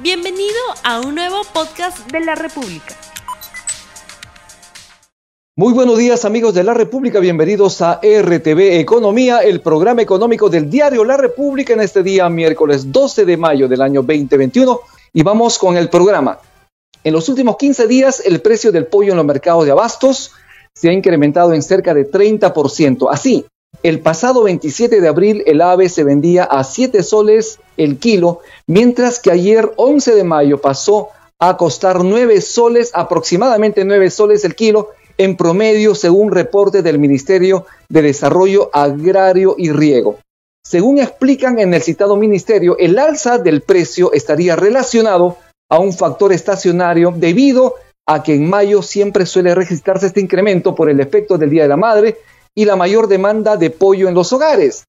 Bienvenido a un nuevo podcast de la República. Muy buenos días amigos de la República, bienvenidos a RTV Economía, el programa económico del diario La República en este día miércoles 12 de mayo del año 2021 y vamos con el programa. En los últimos 15 días el precio del pollo en los mercados de abastos se ha incrementado en cerca de 30%. Así, el pasado 27 de abril el ave se vendía a 7 soles el kilo, mientras que ayer 11 de mayo pasó a costar 9 soles, aproximadamente 9 soles el kilo, en promedio según reporte del Ministerio de Desarrollo Agrario y Riego. Según explican en el citado ministerio, el alza del precio estaría relacionado a un factor estacionario debido a que en mayo siempre suele registrarse este incremento por el efecto del Día de la Madre y la mayor demanda de pollo en los hogares.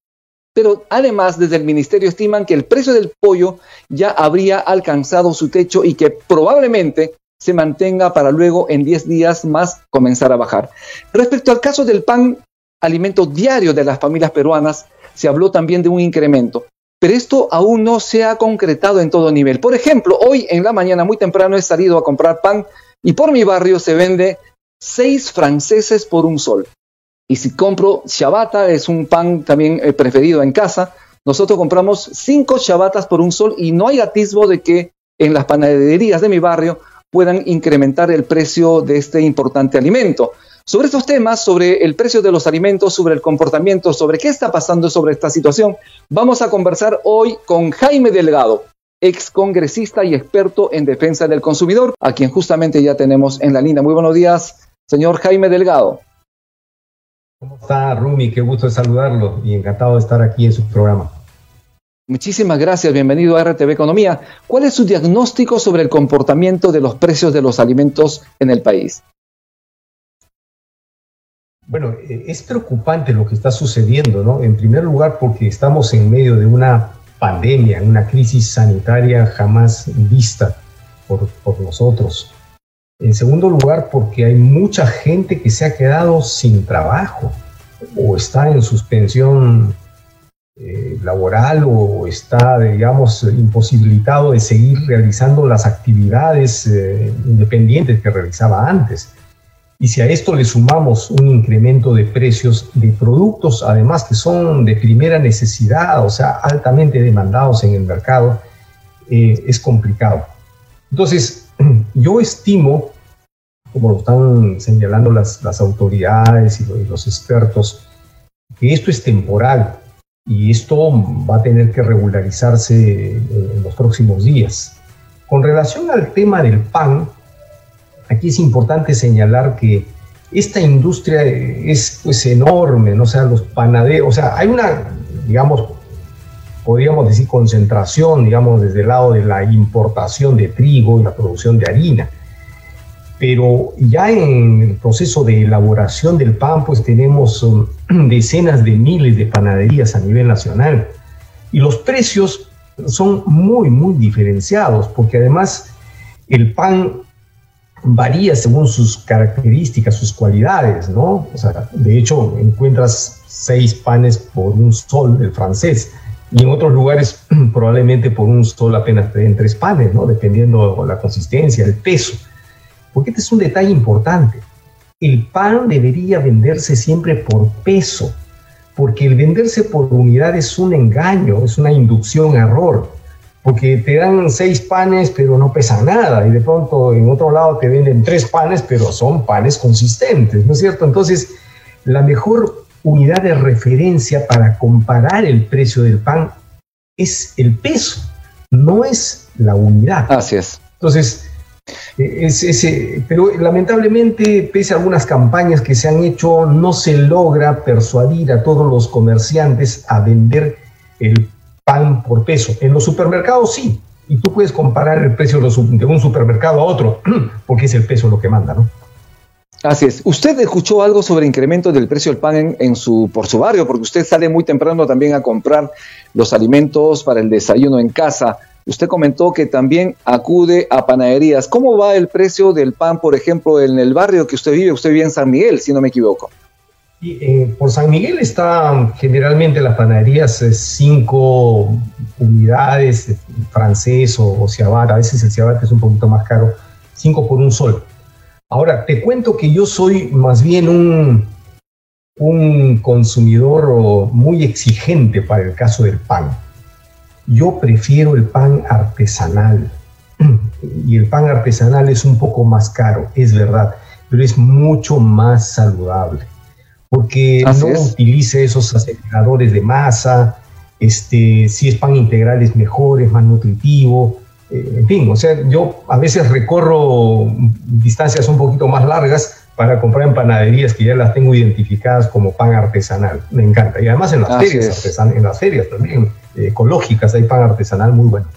Pero además desde el ministerio estiman que el precio del pollo ya habría alcanzado su techo y que probablemente se mantenga para luego en 10 días más comenzar a bajar. Respecto al caso del pan, alimento diario de las familias peruanas, se habló también de un incremento, pero esto aún no se ha concretado en todo nivel. Por ejemplo, hoy en la mañana muy temprano he salido a comprar pan y por mi barrio se vende 6 franceses por un sol. Y si compro ciabatta, es un pan también eh, preferido en casa, nosotros compramos cinco ciabatas por un sol y no hay atisbo de que en las panaderías de mi barrio puedan incrementar el precio de este importante alimento. Sobre estos temas, sobre el precio de los alimentos, sobre el comportamiento, sobre qué está pasando sobre esta situación, vamos a conversar hoy con Jaime Delgado, ex congresista y experto en defensa del consumidor, a quien justamente ya tenemos en la línea. Muy buenos días, señor Jaime Delgado. ¿Cómo está, Rumi? Qué gusto saludarlo y encantado de estar aquí en su programa. Muchísimas gracias, bienvenido a RTV Economía. ¿Cuál es su diagnóstico sobre el comportamiento de los precios de los alimentos en el país? Bueno, eh, es preocupante lo que está sucediendo, ¿no? En primer lugar, porque estamos en medio de una pandemia, una crisis sanitaria jamás vista por, por nosotros. En segundo lugar, porque hay mucha gente que se ha quedado sin trabajo o está en suspensión eh, laboral o está, digamos, imposibilitado de seguir realizando las actividades eh, independientes que realizaba antes. Y si a esto le sumamos un incremento de precios de productos, además que son de primera necesidad, o sea, altamente demandados en el mercado, eh, es complicado. Entonces, yo estimo, como lo están señalando las, las autoridades y los expertos, que esto es temporal y esto va a tener que regularizarse en los próximos días. Con relación al tema del pan, aquí es importante señalar que esta industria es pues enorme, ¿no? o sea, los panaderos, o sea, hay una, digamos, podríamos decir, concentración, digamos, desde el lado de la importación de trigo y la producción de harina. Pero ya en el proceso de elaboración del pan, pues tenemos um, decenas de miles de panaderías a nivel nacional. Y los precios son muy, muy diferenciados, porque además el pan varía según sus características, sus cualidades, ¿no? O sea, de hecho, encuentras seis panes por un sol, el francés, y en otros lugares probablemente por un sol apenas en tres panes, ¿no? Dependiendo la consistencia, el peso. Porque este es un detalle importante. El pan debería venderse siempre por peso, porque el venderse por unidad es un engaño, es una inducción a error, porque te dan seis panes pero no pesan nada y de pronto en otro lado te venden tres panes pero son panes consistentes, ¿no es cierto? Entonces, la mejor unidad de referencia para comparar el precio del pan es el peso, no es la unidad. Así es. Entonces, es ese, pero lamentablemente, pese a algunas campañas que se han hecho, no se logra persuadir a todos los comerciantes a vender el pan por peso. En los supermercados sí, y tú puedes comparar el precio de un supermercado a otro, porque es el peso lo que manda, ¿no? Así es. ¿Usted escuchó algo sobre incremento del precio del pan en, su, por su barrio? Porque usted sale muy temprano también a comprar los alimentos para el desayuno en casa. Usted comentó que también acude a panaderías. ¿Cómo va el precio del pan, por ejemplo, en el barrio que usted vive? Usted vive en San Miguel, si no me equivoco. Eh, por San Miguel está generalmente las panaderías eh, cinco unidades, francés o, o ciabatta, a veces el ciabatta es un poquito más caro, cinco por un sol. Ahora, te cuento que yo soy más bien un, un consumidor muy exigente para el caso del pan. Yo prefiero el pan artesanal. Y el pan artesanal es un poco más caro, es verdad, pero es mucho más saludable. Porque no utiliza esos aceleradores de masa. Este, si es pan integral es mejor, es más nutritivo. Eh, en fin, o sea, yo a veces recorro distancias un poquito más largas para comprar en panaderías que ya las tengo identificadas como pan artesanal. Me encanta. Y además en las ferias, en las ferias también eh, ecológicas hay pan artesanal muy bueno.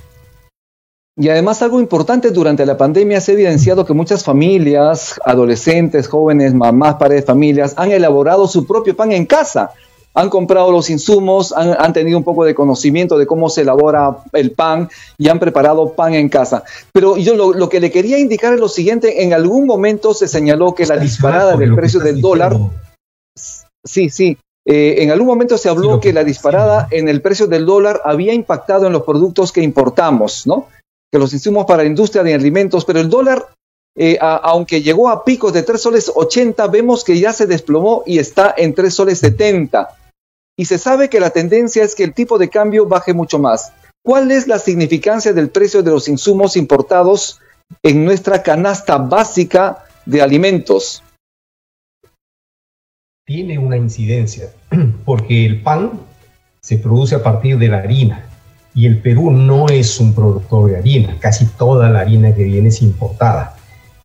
Y además algo importante, durante la pandemia se ha evidenciado que muchas familias, adolescentes, jóvenes, mamás, padres de familias, han elaborado su propio pan en casa han comprado los insumos, han, tenido un poco de conocimiento de cómo se elabora el pan y han preparado pan en casa. Pero yo lo, que le quería indicar es lo siguiente, en algún momento se señaló que la disparada del precio del dólar, sí, sí, eh, en algún momento se habló que, la disparada en el precio del dólar había impactado en los productos que importamos, ¿no? Que los insumos para la industria de alimentos, pero el dólar eh, aunque llegó a picos de 3 soles 80, vemos que ya se desplomó y está en 3 soles 70 y se sabe que la tendencia es que el tipo de cambio baje mucho más. ¿Cuál es la significancia del precio de los insumos importados en nuestra canasta básica de alimentos? Tiene una incidencia, porque el pan se produce a partir de la harina y el Perú no es un productor de harina, casi toda la harina que viene es importada.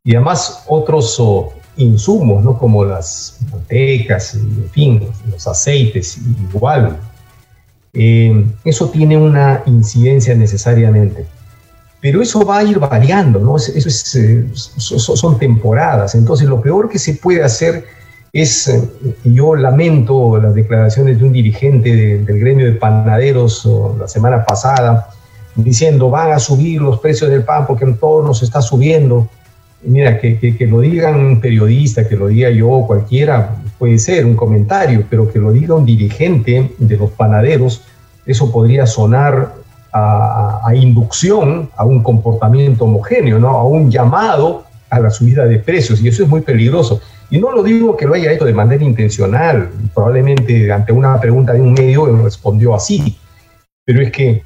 Y además otros insumos, ¿no? Como las mantecas, en fin, los aceites, igual. Eh, eso tiene una incidencia necesariamente. Pero eso va a ir variando, ¿no? Eso es, eh, son temporadas. Entonces, lo peor que se puede hacer es, eh, yo lamento las declaraciones de un dirigente del gremio de panaderos la semana pasada, diciendo van a subir los precios del pan porque todo nos está subiendo mira, que, que, lo digan un periodista, que lo diga yo, cualquiera, puede ser un comentario, pero que lo diga un dirigente de los panaderos, eso podría sonar a, inducción a un comportamiento homogéneo, ¿no? a un llamado a la subida de precios, y eso es muy peligroso. Y no lo digo que lo haya hecho de manera intencional, probablemente ante una pregunta de un medio respondió así, pero es que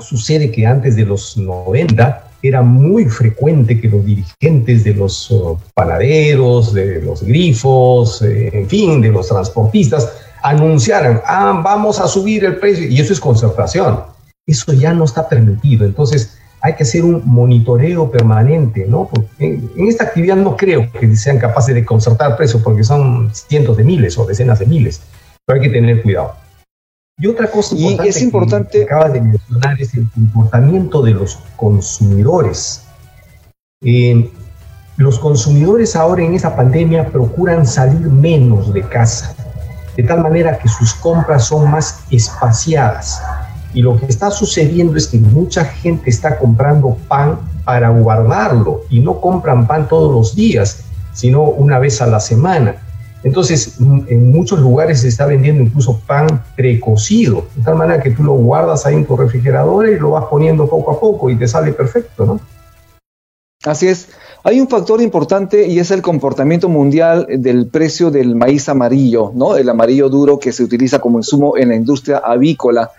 sucede que antes de los 90 era muy frecuente que los dirigentes de los uh, panaderos, de los grifos, eh, en fin, de los transportistas, anunciaran, ah, vamos a subir el precio, y eso es concertación. Eso ya no está permitido. Entonces, hay que hacer un monitoreo permanente, ¿no? en, en, esta actividad no creo que sean capaces de concertar precios porque son cientos de miles o decenas de miles, pero hay que tener cuidado. Y otra cosa importante, es importante que acabas de mencionar es el comportamiento de los consumidores. Eh, los consumidores ahora en esa pandemia procuran salir menos de casa, de tal manera que sus compras son más espaciadas. Y lo que está sucediendo es que mucha gente está comprando pan para guardarlo y no compran pan todos los días, sino una vez a la semana. Entonces, en muchos lugares se está vendiendo incluso pan precocido, de tal manera que tú lo guardas ahí en tu refrigerador y lo vas poniendo poco a poco y te sale perfecto, ¿no? Así es. Hay un factor importante y es el comportamiento mundial del precio del maíz amarillo, ¿no? El amarillo duro que se utiliza como insumo en la industria avícola.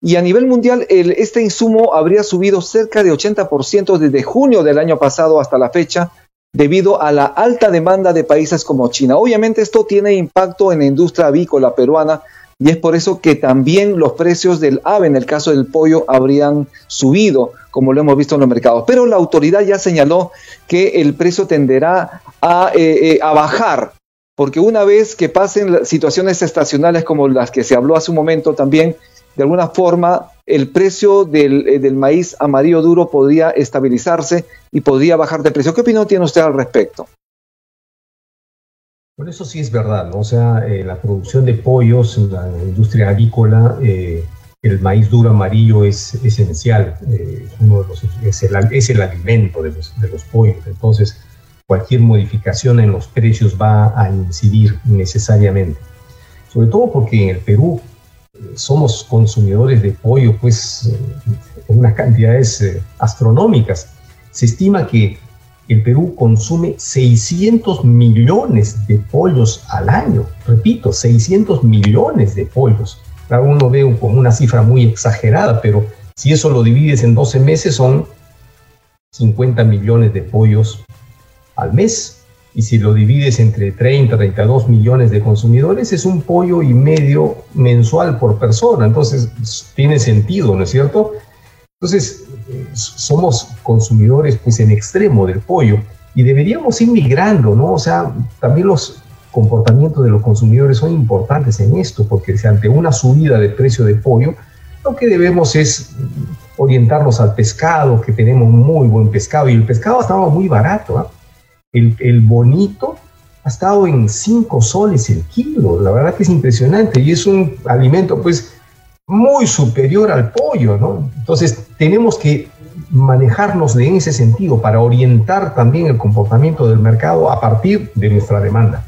Y a nivel mundial, este insumo habría subido cerca de 80% desde junio del año pasado hasta la fecha, debido a la alta demanda de países como China. Obviamente esto tiene impacto en la industria avícola peruana y es por eso que también los precios del ave, en el caso del pollo, habrían subido, como lo hemos visto en los mercados. Pero la autoridad ya señaló que el precio tenderá a, eh, eh, a bajar, porque una vez que pasen situaciones estacionales como las que se habló hace un momento también, de alguna forma el precio del, eh, del, maíz amarillo duro podría estabilizarse y podría bajar de precio. ¿Qué opinión tiene usted al respecto? Por eso sí es verdad, ¿no? O sea, eh, la producción de pollos la industria agrícola, eh, el maíz duro amarillo es esencial, es, uno de los, es, el, es, el, alimento de los, de los pollos. Entonces, cualquier modificación en los precios va a incidir necesariamente. Sobre todo porque en el Perú somos consumidores de pollo, pues, eh, en unas cantidades eh, astronómicas. Se estima que el Perú consume 600 millones de pollos al año. Repito, 600 millones de pollos. Cada uno ve como una cifra muy exagerada, pero si eso lo divides en 12 meses son 50 millones de pollos al mes. Y si lo divides entre 30, 32 millones de consumidores, es un pollo y medio mensual por persona. Entonces, tiene sentido, ¿no es cierto? Entonces, somos consumidores pues en extremo del pollo y deberíamos ir migrando, ¿no? O sea, también los comportamientos de los consumidores son importantes en esto, porque si ante una subida de precio de pollo, lo que debemos es orientarnos al pescado, que tenemos muy buen pescado, y el pescado estaba muy barato, ¿ah? El, bonito ha estado en 5 soles el kilo, la verdad que es impresionante, y es un alimento pues muy superior al pollo, ¿no? Entonces tenemos que manejarnos en ese sentido para orientar también el comportamiento del mercado a partir de nuestra demanda.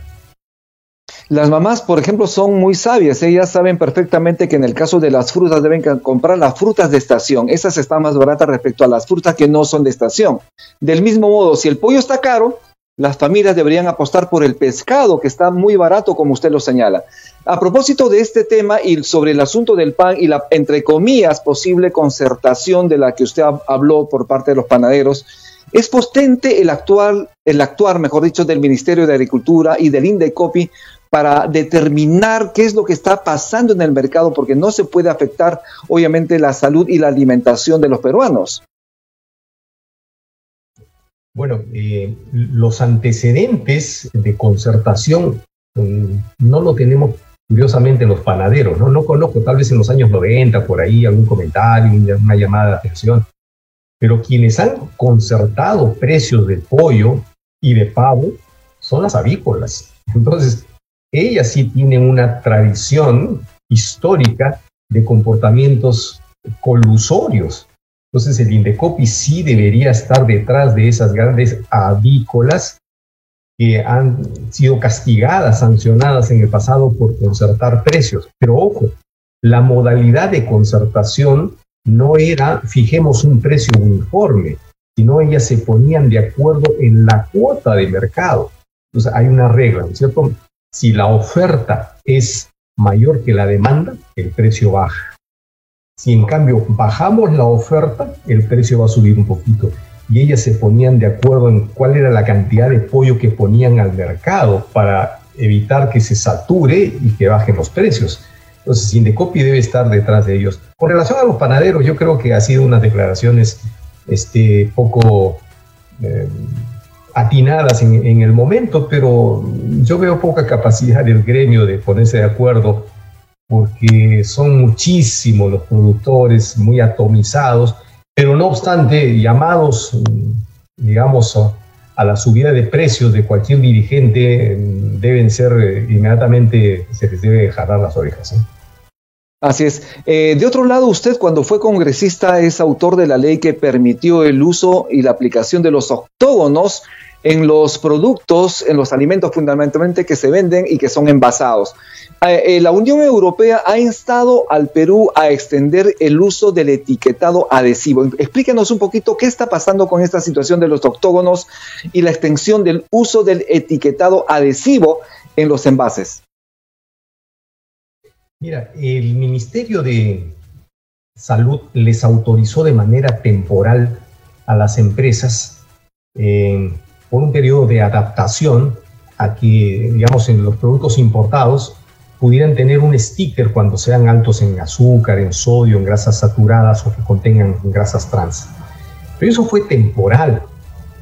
Las mamás, por ejemplo, son muy sabias. Ellas saben perfectamente que en el caso de las frutas deben comprar las frutas de estación. Esas están más baratas respecto a las frutas que no son de estación. Del mismo modo, si el pollo está caro, las familias deberían apostar por el pescado, que está muy barato, como usted lo señala. A propósito de este tema y sobre el asunto del pan y la, entre comillas, posible concertación de la que usted habló por parte de los panaderos, es potente el actual, el actuar, mejor dicho, del Ministerio de Agricultura y del INDECOPI para determinar qué es lo que está pasando en el mercado, porque no se puede afectar, obviamente, la salud y la alimentación de los peruanos. Bueno, eh, los antecedentes de concertación mm, no lo tenemos curiosamente los panaderos, ¿no? No conozco, tal vez en los años 90, por ahí, algún comentario, una llamada de atención, pero quienes han concertado precios de pollo y de pavo son las avícolas. Entonces, ellas sí tienen una tradición histórica de comportamientos colusorios entonces el Indecopi sí debería estar detrás de esas grandes avícolas que han sido castigadas, sancionadas en el pasado por concertar precios. Pero ojo, la modalidad de concertación no era fijemos un precio uniforme, sino ellas se ponían de acuerdo en la cuota de mercado. Entonces hay una regla, ¿no es cierto? Si la oferta es mayor que la demanda, el precio baja. Si en cambio bajamos la oferta, el precio va a subir un poquito. Y ellas se ponían de acuerdo en cuál era la cantidad de pollo que ponían al mercado para evitar que se sature y que bajen los precios. Entonces, Indecopi debe estar detrás de ellos. Con relación a los panaderos, yo creo que ha sido unas declaraciones este, poco eh, atinadas en, en, el momento, pero yo veo poca capacidad del gremio de ponerse de acuerdo porque son muchísimos los productores, muy atomizados, pero no obstante, llamados, mm, digamos, a la subida de precios de cualquier dirigente, mm, deben ser eh, inmediatamente, se les debe jalar las orejas. ¿eh? Así es. Eh, de otro lado, usted cuando fue congresista es autor de la ley que permitió el uso y la aplicación de los octógonos en los productos, en los alimentos fundamentalmente que se venden y que son envasados. Eh, eh, la Unión Europea ha instado al Perú a extender el uso del etiquetado adhesivo. Explíquenos un poquito qué está pasando con esta situación de los octógonos y la extensión del uso del etiquetado adhesivo en los envases. Mira, el Ministerio de Salud les autorizó de manera temporal a las empresas eh, por un periodo de adaptación a que, digamos, en los productos importados pudieran tener un sticker cuando sean altos en azúcar, en sodio, en grasas saturadas o que contengan grasas trans. Pero eso fue temporal.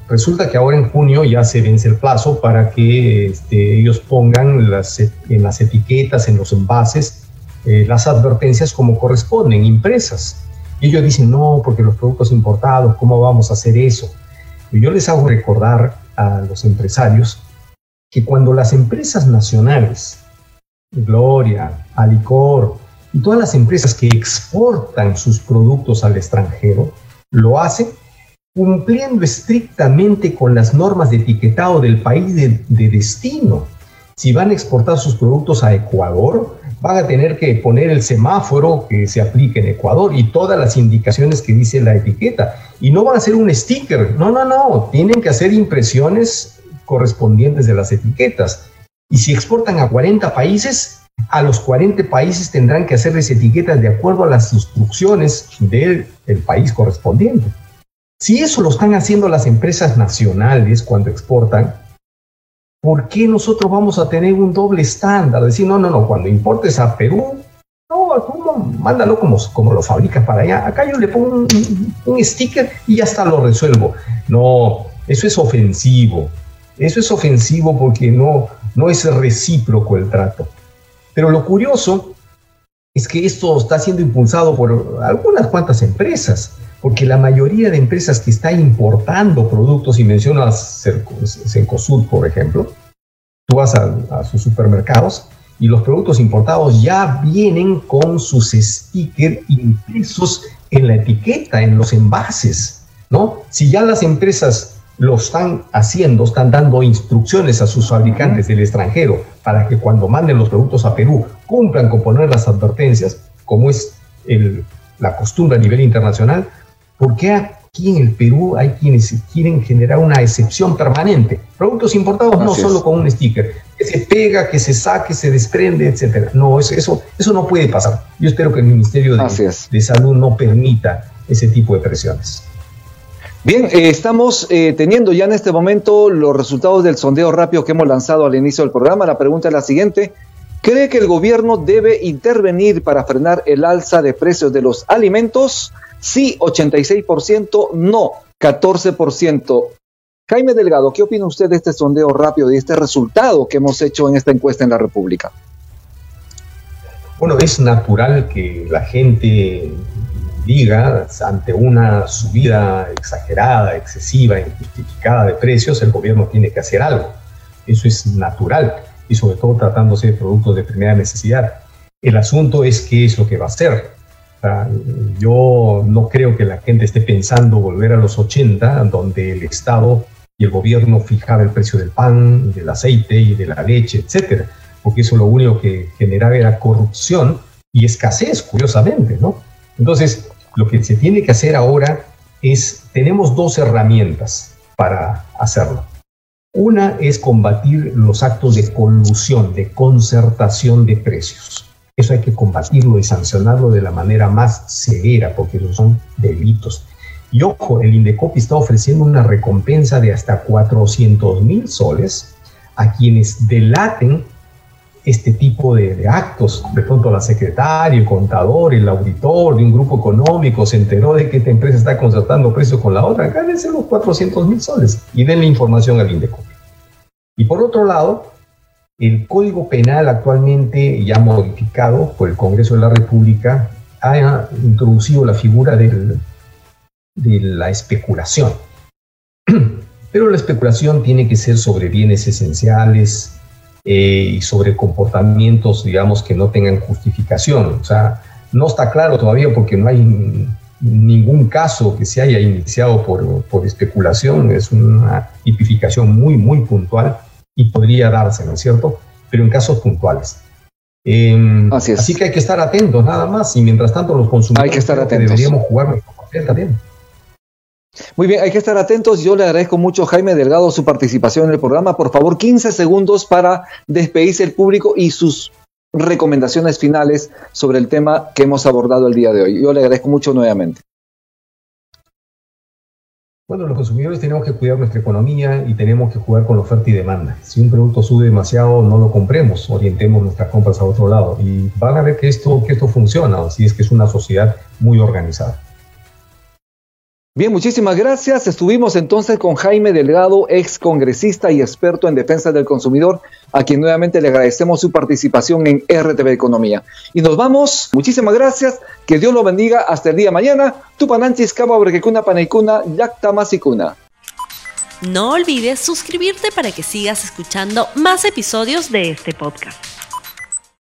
Resulta que ahora en junio ya se vence el plazo para que este, ellos pongan las, en las etiquetas, en los envases, eh, las advertencias como corresponden, impresas. Y ellos dicen, no, porque los productos importados, ¿cómo vamos a hacer eso? Yo les hago recordar a los empresarios que cuando las empresas nacionales Gloria, Alicor y todas las empresas que exportan sus productos al extranjero, lo hacen cumpliendo estrictamente con las normas de etiquetado del país de, destino. Si van a exportar sus productos a Ecuador, van a tener que poner el semáforo que se aplique en Ecuador y todas las indicaciones que dice la etiqueta. Y no van a hacer un sticker, no, no, no, tienen que hacer impresiones correspondientes de las etiquetas. Y si exportan a 40 países, a los 40 países tendrán que hacerles etiquetas de acuerdo a las instrucciones del país correspondiente. Si eso lo están haciendo las empresas nacionales cuando exportan, ¿por qué nosotros vamos a tener un doble estándar? Decir, no, no, no, cuando importes a Perú, no, tú mándalo como, como lo fabricas para allá. Acá yo le pongo un, un sticker y ya está, lo resuelvo. No, eso es ofensivo. Eso es ofensivo porque no, no es recíproco el trato. Pero lo curioso es que esto está siendo impulsado por algunas cuantas empresas, porque la mayoría de empresas que está importando productos, y mencionas Cencosud, por ejemplo, tú vas a, a sus supermercados y los productos importados ya vienen con sus stickers impresos en la etiqueta, en los envases, ¿no? Si ya las empresas lo están haciendo, están dando instrucciones a sus fabricantes del extranjero para que cuando manden los productos a Perú cumplan con poner las advertencias, como es la costumbre a nivel internacional, porque aquí en el Perú hay quienes quieren generar una excepción permanente. Productos importados no solo con un sticker, que se pega, que se saque, se desprende, etcétera. No, eso, eso, eso no puede pasar. Yo espero que el Ministerio de, de Salud no permita ese tipo de presiones. Bien, eh, estamos eh, teniendo ya en este momento los resultados del sondeo rápido que hemos lanzado al inicio del programa. La pregunta es la siguiente. ¿Cree que el gobierno debe intervenir para frenar el alza de precios de los alimentos? Sí, 86%, no, 14%. Jaime Delgado, ¿qué opina usted de este sondeo rápido y este resultado que hemos hecho en esta encuesta en la República? Bueno, es natural que la gente diga, ante una subida exagerada, excesiva, injustificada de precios, el gobierno tiene que hacer algo. Eso es natural y sobre todo tratándose de productos de primera necesidad. El asunto es qué es lo que va a hacer. Yo no creo que la gente esté pensando volver a los 80, donde el Estado y el gobierno fijaba el precio del pan, del aceite y de la leche, etcétera, porque eso lo único que generaba era corrupción y escasez, curiosamente, ¿no? Entonces, lo que se tiene que hacer ahora es, tenemos dos herramientas para hacerlo. Una es combatir los actos de colusión, de concertación de precios. Eso hay que combatirlo y sancionarlo de la manera más severa, porque esos son delitos. Y ojo, el Indecopi está ofreciendo una recompensa de hasta 400 mil soles a quienes delaten este tipo de, actos. De pronto la secretaria, el contador, el auditor de un grupo económico se enteró de que esta empresa está concertando precios con la otra, gánense los 400 mil soles y denle información al INDECO. Y por otro lado, el Código Penal actualmente ya modificado por el Congreso de la República ha introducido la figura de la especulación. Pero la especulación tiene que ser sobre bienes esenciales, eh, y sobre comportamientos, digamos, que no tengan justificación. O sea, no está claro todavía porque no hay ningún caso que se haya iniciado por, por especulación, es una tipificación muy, muy puntual y podría darse, ¿no es cierto? Pero en casos puntuales. Em, así, así, que hay que estar atentos nada más y mientras tanto los consumidores hay que estar atentos. deberíamos jugar nuestro papel también. Muy bien, hay que estar atentos. Yo le agradezco mucho, Jaime Delgado, su participación en el programa. Por favor, 15 segundos para despedirse el público y sus recomendaciones finales sobre el tema que hemos abordado el día de hoy. Yo le agradezco mucho nuevamente. Bueno, los consumidores tenemos que cuidar nuestra economía y tenemos que jugar con la oferta y demanda. Si un producto sube demasiado, no lo compremos, orientemos nuestras compras a otro lado y van a ver que esto, que esto funciona, así es que es una sociedad muy organizada. Bien, muchísimas gracias. Estuvimos entonces con Jaime Delgado, ex congresista y experto en defensa del consumidor, a quien nuevamente le agradecemos su participación en RTV Economía. Y nos vamos. Muchísimas gracias. Que Dios lo bendiga. Hasta el día de mañana. Tupananchis, Cama, Brequecuna, Paneicuna, Yacta, Masicuna. No olvides suscribirte para que sigas escuchando más episodios de este podcast.